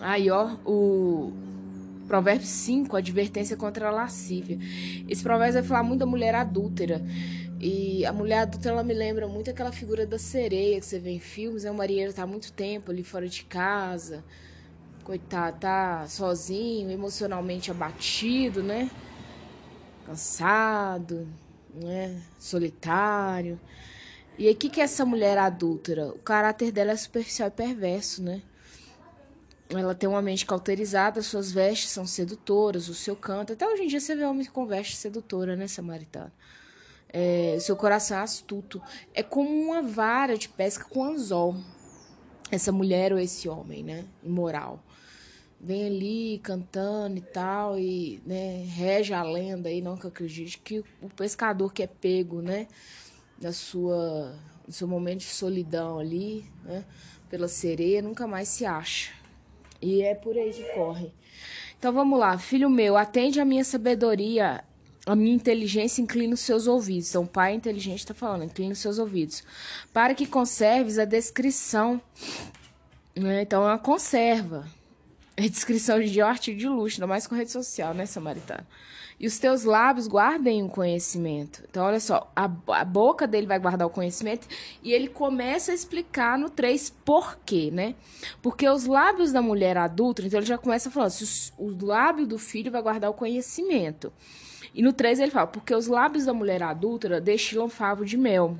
Aí, ó, o Provérbio 5, advertência contra a lascívia. Esse provérbio vai falar muito da mulher adúltera. E a mulher adulta, ela me lembra muito aquela figura da sereia que você vê em filmes. Né? O marinheiro tá há muito tempo ali fora de casa. Coitado, tá sozinho, emocionalmente abatido, né? Cansado, né? Solitário. E aí, o que, que é essa mulher adúltera? O caráter dela é superficial e perverso, né? Ela tem uma mente cauterizada, suas vestes são sedutoras, o seu canto. Até hoje em dia você vê homens com veste sedutora, né, Samaritana? É, seu coração é astuto. É como uma vara de pesca com anzol. Essa mulher ou esse homem, né? Imoral. Vem ali cantando e tal, e né, rege a lenda aí, não que acredite, que o pescador que é pego, né? Da sua, no seu momento de solidão ali, né? Pela sereia, nunca mais se acha. E é por aí que corre. Então vamos lá, filho meu, atende a minha sabedoria, a minha inteligência, inclina os seus ouvidos. Então, o pai inteligente está falando, inclina os seus ouvidos. Para que conserves a descrição. Né? Então, é uma conserva. É descrição de artigo de luxo, ainda mais com rede social, né, Samaritano? E os teus lábios guardem o conhecimento. Então, olha só, a, a boca dele vai guardar o conhecimento e ele começa a explicar no 3 por quê, né? Porque os lábios da mulher adulta, então ele já começa falando, se o, o lábio do filho vai guardar o conhecimento. E no 3 ele fala, porque os lábios da mulher adúltera destilam favo de mel,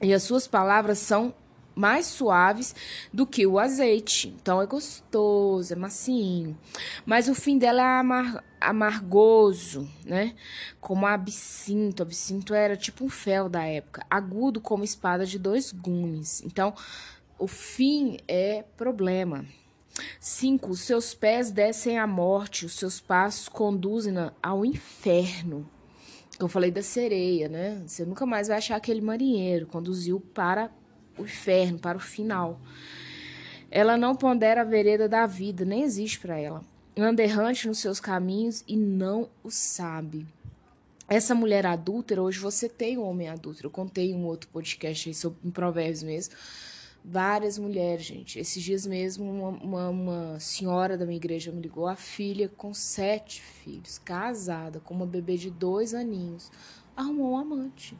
e as suas palavras são mais suaves do que o azeite. Então é gostoso, é macinho. Mas o fim dela é amar, amargoso, né? Como absinto. Absinto era tipo um fel da época, agudo como espada de dois gumes. Então, o fim é problema. 5. Os seus pés descem à morte, os seus passos conduzem ao inferno. Eu falei da sereia, né? Você nunca mais vai achar aquele marinheiro. Conduziu para o inferno, para o final. Ela não pondera a vereda da vida, nem existe para ela. Anda errante nos seus caminhos e não o sabe. Essa mulher adúltera, hoje você tem um homem adúltero. Eu contei um outro podcast aí sobre em Provérbios mesmo várias mulheres, gente. Esses dias mesmo, uma, uma, uma, senhora da minha igreja me ligou, a filha com sete filhos, casada, com uma bebê de dois aninhos, arrumou um amante.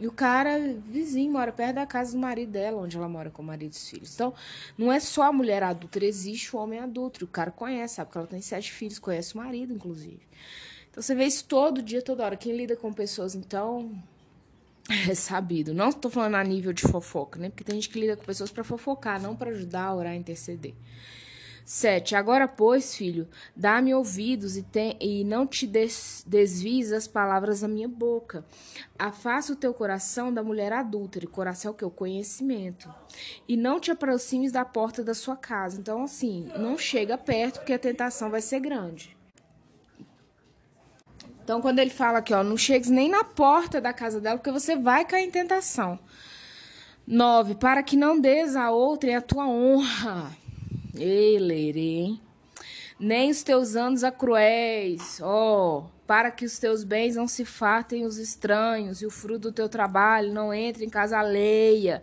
E o cara, vizinho, mora perto da casa do marido dela, onde ela mora com o marido e os filhos. Então, não é só a mulher adulta, existe o homem adulto. O cara conhece, sabe que ela tem sete filhos, conhece o marido, inclusive. Então, você vê isso todo dia, toda hora. Quem lida com pessoas, então, é sabido. Não estou falando a nível de fofoca, né? Porque tem gente que lida com pessoas para fofocar, não para ajudar a orar e interceder. 7. Agora, pois, filho, dá-me ouvidos e, e não te des, desvies as palavras da minha boca. Afasta o teu coração da mulher adúltera. E coração é? O conhecimento. E não te aproximes da porta da sua casa. Então, assim, não chega perto, porque a tentação vai ser grande. Então, quando ele fala aqui, ó, não chegues nem na porta da casa dela, porque você vai cair em tentação. 9. Para que não des a outra a tua honra. Ei, Nem os teus anos a cruéis, ó, oh, para que os teus bens não se fartem os estranhos, e o fruto do teu trabalho não entre em casa alheia.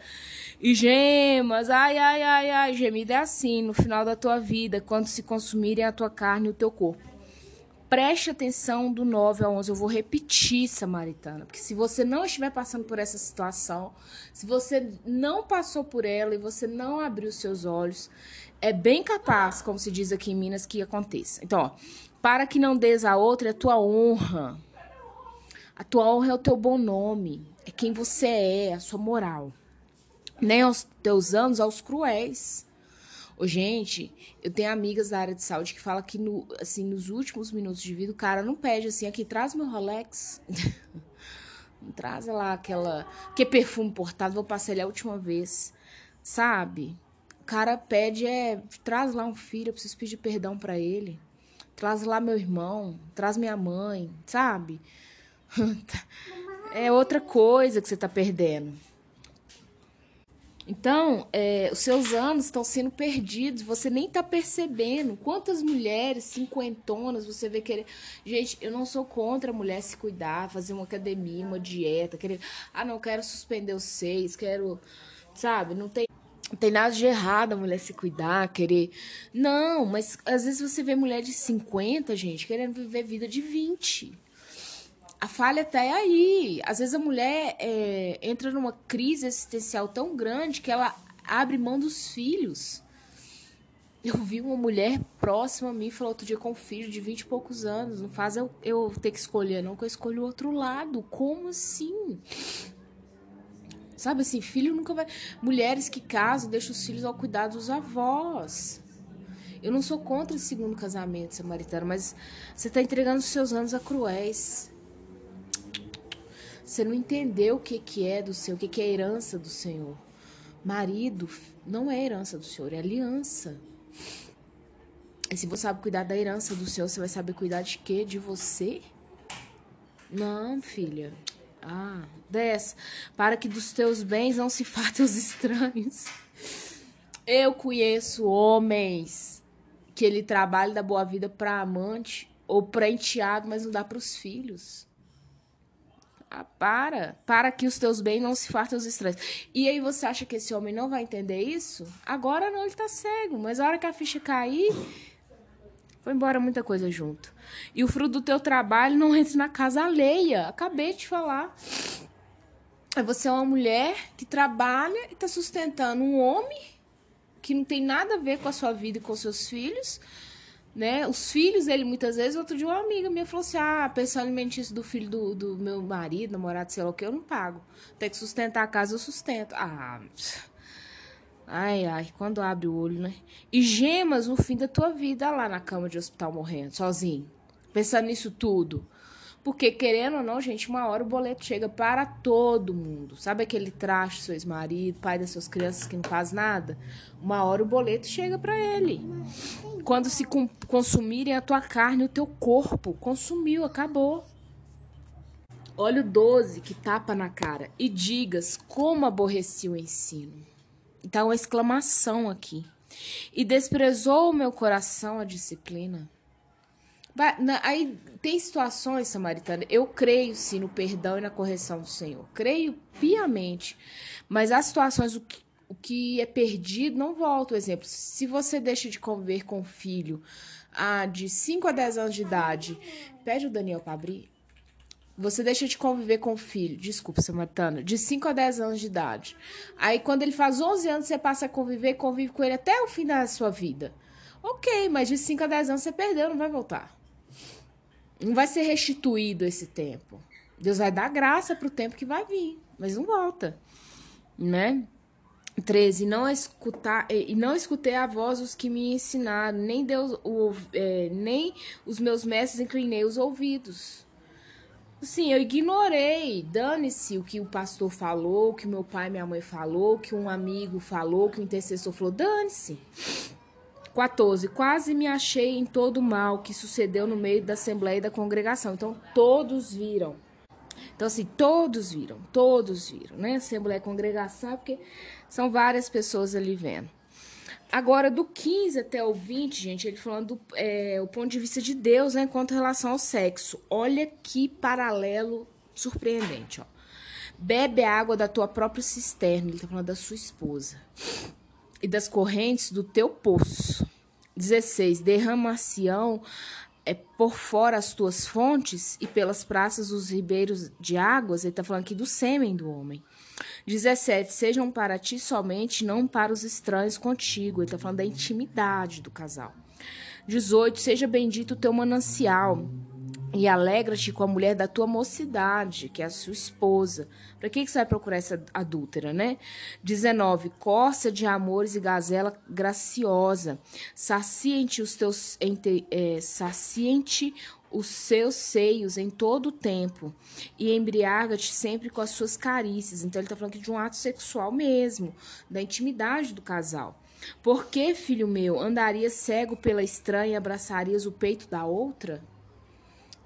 E gemas, ai, ai, ai, ai, gemida é assim no final da tua vida, quando se consumirem a tua carne e o teu corpo. Preste atenção do 9 ao 11. Eu vou repetir, Samaritana, porque se você não estiver passando por essa situação, se você não passou por ela e você não abriu seus olhos, é bem capaz, como se diz aqui em Minas, que aconteça. Então, ó, para que não des a outra a tua honra. A tua honra é o teu bom nome, é quem você é, a sua moral. Nem aos teus anos aos cruéis. Ô, gente, eu tenho amigas da área de saúde que falam que no, assim, nos últimos minutos de vida o cara não pede assim, aqui, traz meu Rolex. traz lá aquela. Que perfume portado, vou passar ele a última vez. Sabe? Cara pede, é. Traz lá um filho, eu preciso pedir perdão para ele. Traz lá meu irmão, traz minha mãe, sabe? é outra coisa que você tá perdendo. Então, é, os seus anos estão sendo perdidos, você nem está percebendo quantas mulheres cinquentonas você vê querer. Gente, eu não sou contra a mulher se cuidar, fazer uma academia, uma dieta, querer. Ah, não, quero suspender os seis, quero. Sabe? Não tem. Não tem nada de errado a mulher se cuidar, querer. Não, mas às vezes você vê mulher de 50, gente, querendo viver vida de 20. A falha tá aí. Às vezes a mulher é, entra numa crise existencial tão grande que ela abre mão dos filhos. Eu vi uma mulher próxima a mim, falou outro dia com um filho de 20 e poucos anos. Não faz eu, eu ter que escolher, não, que eu escolho o outro lado. Como assim? Sabe assim, filho nunca vai. Mulheres que casam, deixam os filhos ao cuidado dos avós. Eu não sou contra esse segundo casamento samaritano, mas você está entregando os seus anos a cruéis. Você não entendeu o que, que é do Senhor, o que, que é herança do Senhor. Marido não é herança do Senhor, é aliança. E se você sabe cuidar da herança do Senhor, você vai saber cuidar de quê? De você? Não, filha. Ah, dez. Para que dos teus bens não se fartem os estranhos. Eu conheço homens que ele trabalha da boa vida para amante ou para enteado, mas não dá para os filhos. Ah, para. Para que os teus bens não se fartem os estranhos. E aí você acha que esse homem não vai entender isso? Agora não, ele tá cego. Mas a hora que a ficha cair, foi embora muita coisa junto. E o fruto do teu trabalho não entra na casa alheia. Acabei de falar. Você é uma mulher que trabalha e está sustentando um homem que não tem nada a ver com a sua vida e com seus filhos. Né? Os filhos dele, muitas vezes, outro dia uma amiga minha falou assim: Ah, pensando alimentício do filho do, do meu marido, namorado, sei lá o que, eu não pago. Tem que sustentar a casa, eu sustento. Ah, Ai, ai, quando abre o olho, né? E gemas no fim da tua vida lá na cama de hospital morrendo, sozinho. Pensando nisso tudo. Porque, querendo ou não, gente, uma hora o boleto chega para todo mundo. Sabe aquele traste, seu ex-marido, pai das suas crianças que não faz nada? Uma hora o boleto chega para ele. Quando se consumirem a tua carne, o teu corpo, consumiu, acabou. Olha o 12 que tapa na cara. E digas como aborreci o ensino. Tá uma exclamação aqui. E desprezou o meu coração a disciplina. Aí tem situações, Samaritana, eu creio sim no perdão e na correção do Senhor. Creio piamente. Mas há situações, o que, o que é perdido não volta. Por exemplo, se você deixa de conviver com o filho ah, de 5 a 10 anos de idade, pede o Daniel para abrir. Você deixa de conviver com o filho, desculpa, Samaritana, de 5 a 10 anos de idade. Aí, quando ele faz 11 anos, você passa a conviver, convive com ele até o fim da sua vida. Ok, mas de 5 a 10 anos você perdeu, não vai voltar. Não vai ser restituído esse tempo. Deus vai dar graça para o tempo que vai vir, mas não volta, né? 13. Não escutar, e não escutei a voz dos que me ensinaram, nem, Deus, o, é, nem os meus mestres inclinei os ouvidos. Assim, eu ignorei. Dane-se o que o pastor falou, o que meu pai e minha mãe falou, o que um amigo falou, o que o intercessor falou. Dane-se. 14. Quase me achei em todo o mal que sucedeu no meio da assembleia e da congregação. Então, todos viram. Então, assim, todos viram, todos viram, né? Assembleia e congregação, porque são várias pessoas ali vendo. Agora, do 15 até o 20, gente, ele falando do é, o ponto de vista de Deus, né, quanto relação ao sexo. Olha que paralelo surpreendente, ó. Bebe a água da tua própria cisterna, ele tá falando da sua esposa. E das correntes do teu poço. 16. Derrama-se-ão é, por fora as tuas fontes e pelas praças os ribeiros de águas. Ele tá falando aqui do sêmen do homem. 17. Sejam para ti somente, não para os estranhos contigo. Ele está falando da intimidade do casal. 18. Seja bendito o teu manancial. E alegra-te com a mulher da tua mocidade, que é a sua esposa. Para que, que você vai procurar essa adúltera, né? 19. Corça de amores e gazela graciosa. Saciente os teus. Entre, é, saciente os seus seios em todo o tempo e embriaga-te sempre com as suas carícias. Então ele está falando aqui de um ato sexual mesmo, da intimidade do casal. Por que, filho meu, andarias cego pela estranha e abraçarias o peito da outra?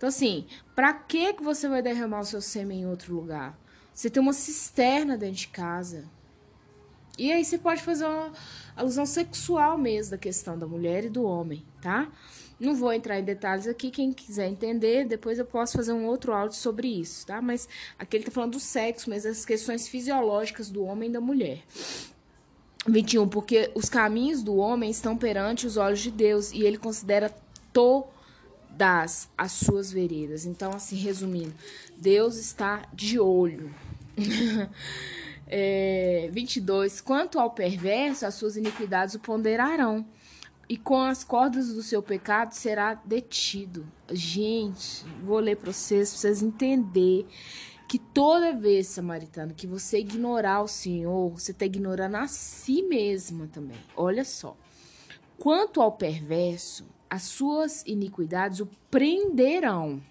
Então assim, para que você vai derramar o seu sêmen em outro lugar? Você tem uma cisterna dentro de casa. E aí você pode fazer uma alusão sexual mesmo da questão da mulher e do homem, tá? Não vou entrar em detalhes aqui, quem quiser entender, depois eu posso fazer um outro áudio sobre isso, tá? Mas aqui ele tá falando do sexo, mas as questões fisiológicas do homem e da mulher. 21. Porque os caminhos do homem estão perante os olhos de Deus e ele considera todas as suas veredas. Então, assim, resumindo, Deus está de olho. é, 22. Quanto ao perverso, as suas iniquidades o ponderarão e com as cordas do seu pecado será detido. Gente, vou ler para vocês, para vocês entenderem que toda vez, samaritano, que você ignorar o Senhor, você está ignorando a si mesma também. Olha só. Quanto ao perverso, as suas iniquidades o prenderão.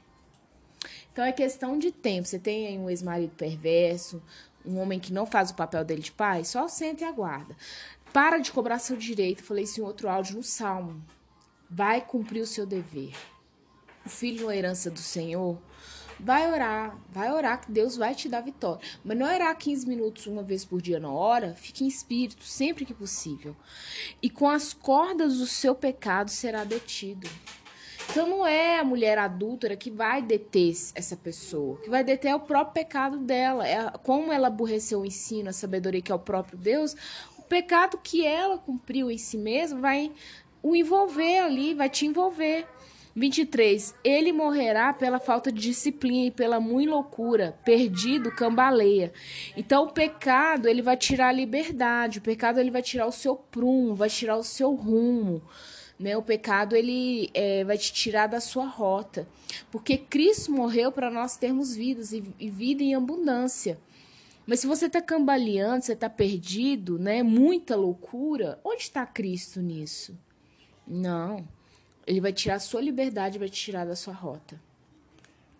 Então é questão de tempo. Você tem aí um ex-marido perverso, um homem que não faz o papel dele de pai, só senta e aguarda. Para de cobrar seu direito. Falei isso em outro áudio no Salmo. Vai cumprir o seu dever. O filho é herança do Senhor. Vai orar, vai orar que Deus vai te dar vitória. Mas não é orar 15 minutos uma vez por dia na hora, fique em espírito sempre que possível. E com as cordas do seu pecado será detido. Então não é a mulher adúltera que vai deter essa pessoa, que vai deter o próprio pecado dela. É como ela aborreceu o ensino, a sabedoria que é o próprio Deus, pecado que ela cumpriu em si mesma vai o envolver ali, vai te envolver. 23. Ele morrerá pela falta de disciplina e pela muita loucura, perdido, cambaleia. Então o pecado, ele vai tirar a liberdade, o pecado ele vai tirar o seu prumo, vai tirar o seu rumo. Né? O pecado ele é, vai te tirar da sua rota, porque Cristo morreu para nós termos vidas e, e vida em abundância. Mas se você está cambaleando, você está perdido, né? Muita loucura. Onde está Cristo nisso? Não. Ele vai tirar a sua liberdade, vai te tirar da sua rota.